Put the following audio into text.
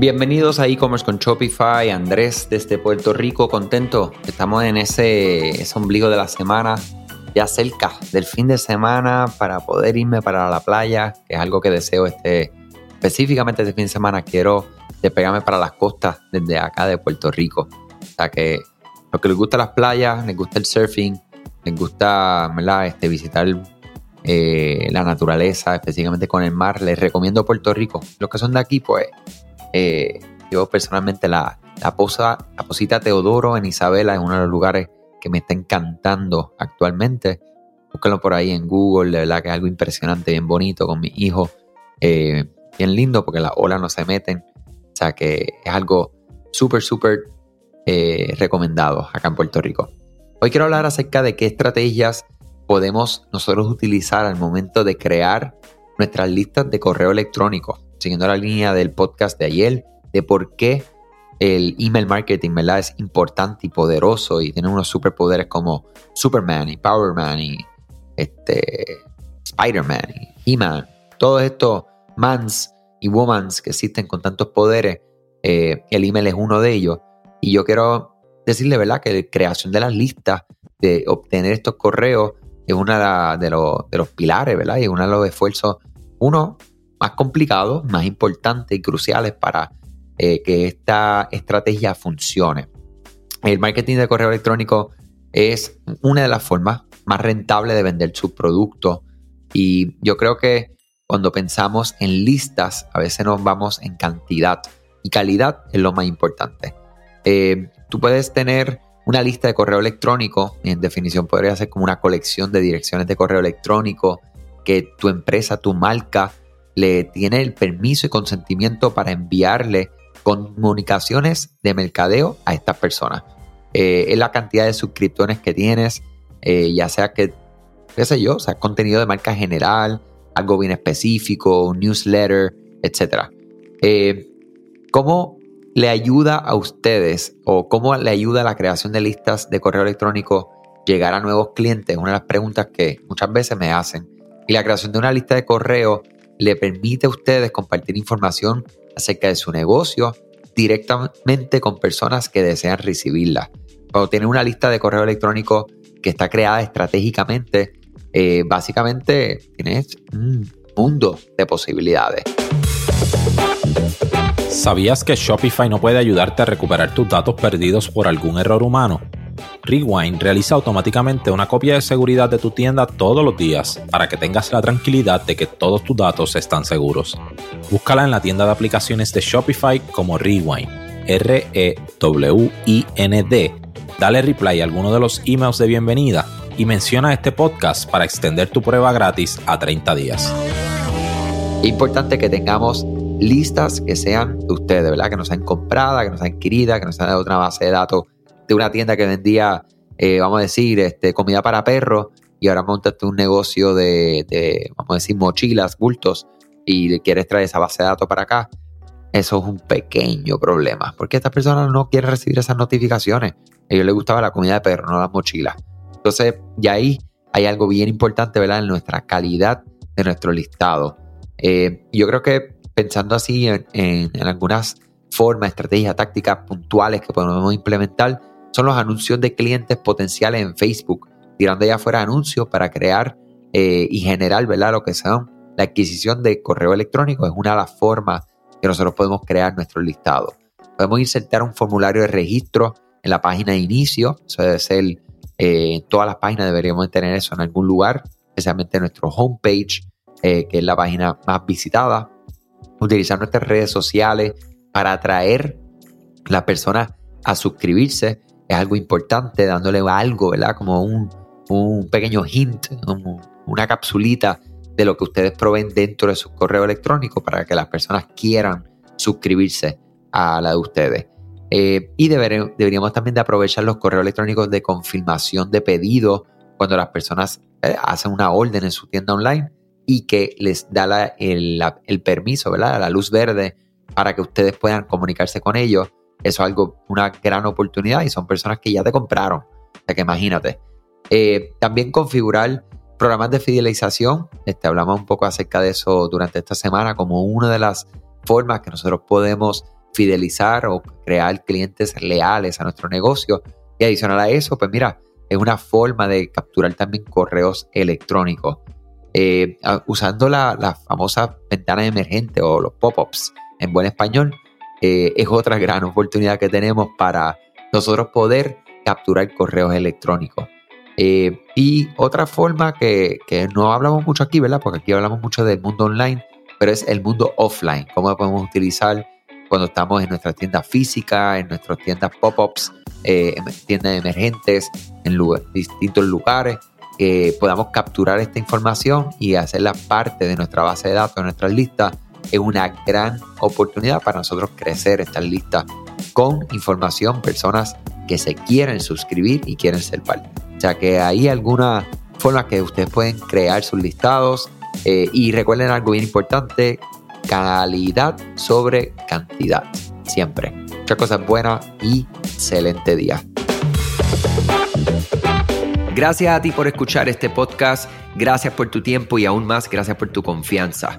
Bienvenidos a e-commerce con Shopify, Andrés desde Puerto Rico, contento. Estamos en ese, ese ombligo de la semana, ya cerca del fin de semana para poder irme para la playa, que es algo que deseo este, específicamente este fin de semana. Quiero despegarme para las costas desde acá de Puerto Rico. O sea que los que les gusta las playas, les gusta el surfing, les gusta. Este, visitar eh, la naturaleza, específicamente con el mar, les recomiendo Puerto Rico. Los que son de aquí, pues eh, yo personalmente la, la, posa, la posita Teodoro en Isabela es uno de los lugares que me está encantando actualmente. Búsquenlo por ahí en Google, de verdad que es algo impresionante, bien bonito con mi hijo. Eh, bien lindo porque las olas no se meten. O sea que es algo súper, súper eh, recomendado acá en Puerto Rico. Hoy quiero hablar acerca de qué estrategias podemos nosotros utilizar al momento de crear nuestras listas de correo electrónico siguiendo la línea del podcast de ayer, de por qué el email marketing ¿verdad? es importante y poderoso y tiene unos superpoderes como Superman y Powerman y este, Spider-Man y He-Man. Todos estos mans y womans que existen con tantos poderes, eh, el email es uno de ellos. Y yo quiero decirle, ¿verdad?, que la creación de las listas, de obtener estos correos, es uno de, de los pilares, ¿verdad? Y uno de los esfuerzos, uno, más complicados, más importantes y cruciales para eh, que esta estrategia funcione. El marketing de correo electrónico es una de las formas más rentables de vender sus productos y yo creo que cuando pensamos en listas a veces nos vamos en cantidad y calidad es lo más importante. Eh, tú puedes tener una lista de correo electrónico, en definición podría ser como una colección de direcciones de correo electrónico que tu empresa, tu marca le tiene el permiso y consentimiento para enviarle comunicaciones de mercadeo a estas personas. Eh, es la cantidad de suscriptores que tienes, eh, ya sea que, qué sé yo, sea contenido de marca general, algo bien específico, un newsletter, etc. Eh, ¿Cómo le ayuda a ustedes o cómo le ayuda a la creación de listas de correo electrónico llegar a nuevos clientes? Una de las preguntas que muchas veces me hacen. Y la creación de una lista de correo le permite a ustedes compartir información acerca de su negocio directamente con personas que desean recibirla. Cuando tienen una lista de correo electrónico que está creada estratégicamente, eh, básicamente tienes un mundo de posibilidades. ¿Sabías que Shopify no puede ayudarte a recuperar tus datos perdidos por algún error humano? Rewind realiza automáticamente una copia de seguridad de tu tienda todos los días para que tengas la tranquilidad de que todos tus datos están seguros. Búscala en la tienda de aplicaciones de Shopify como Rewind, R-E-W-I-N-D. Dale reply a alguno de los emails de bienvenida y menciona este podcast para extender tu prueba gratis a 30 días. Importante que tengamos listas que sean de ustedes, ¿verdad? Que no sean compradas, que no sean adquiridas, que no sean de otra base de datos de una tienda que vendía, eh, vamos a decir, este, comida para perros y ahora montaste un negocio de, vamos a decir, mochilas, bultos y quieres traer esa base de datos para acá, eso es un pequeño problema, porque estas personas no quieren recibir esas notificaciones. A ellos les gustaba la comida de perro, no las mochilas. Entonces, y ahí hay algo bien importante, ¿verdad? En nuestra calidad de nuestro listado. Eh, yo creo que pensando así en algunas formas, estrategias, tácticas puntuales que podemos implementar, son los anuncios de clientes potenciales en Facebook, tirando ya fuera anuncios para crear eh, y generar, ¿verdad? Lo que son la adquisición de correo electrónico es una de las formas que nosotros podemos crear nuestro listado. Podemos insertar un formulario de registro en la página de inicio, eso debe ser eh, en todas las páginas deberíamos tener eso en algún lugar, especialmente en nuestro homepage, eh, que es la página más visitada. Utilizar nuestras redes sociales para atraer a las personas a suscribirse es algo importante, dándole algo, ¿verdad? Como un, pequeño hint, una capsulita de lo que ustedes proveen dentro de su correo electrónico para que las personas quieran suscribirse a la de ustedes. Eh, y deberíamos también de aprovechar los correos electrónicos de confirmación de pedido cuando las personas eh, hacen una orden en su tienda online y que les da el, el, permiso, ¿verdad? La luz verde para que ustedes puedan comunicarse con ellos eso es algo, una gran oportunidad y son personas que ya te compraron. O sea que imagínate. Eh, también configurar programas de fidelización. Este, hablamos un poco acerca de eso durante esta semana como una de las formas que nosotros podemos fidelizar o crear clientes leales a nuestro negocio. Y adicional a eso, pues mira, es una forma de capturar también correos electrónicos. Eh, usando la, famosa ventana emergente o los pop-ups en buen español, eh, es otra gran oportunidad que tenemos para nosotros poder capturar correos electrónicos. Eh, y otra forma que, no hablamos mucho aquí, ¿verdad? Porque aquí hablamos mucho del mundo online, pero es el mundo offline. Cómo podemos utilizar cuando estamos en nuestra tienda física, en nuestras tiendas pop-ups, eh, en tiendas emergentes, en distintos lugares, que podamos capturar esta información y hacerla parte de nuestra base de datos, de nuestras listas. Es una gran oportunidad para nosotros crecer estas listas con información, personas que se quieren suscribir y quieren ser parte. O sea que hay algunas formas que ustedes pueden crear sus listados eh, y recuerden algo bien importante, calidad sobre cantidad, siempre. Muchas cosas buenas y excelente día. Gracias a ti por escuchar este podcast, gracias por tu tiempo y aún más gracias por tu confianza.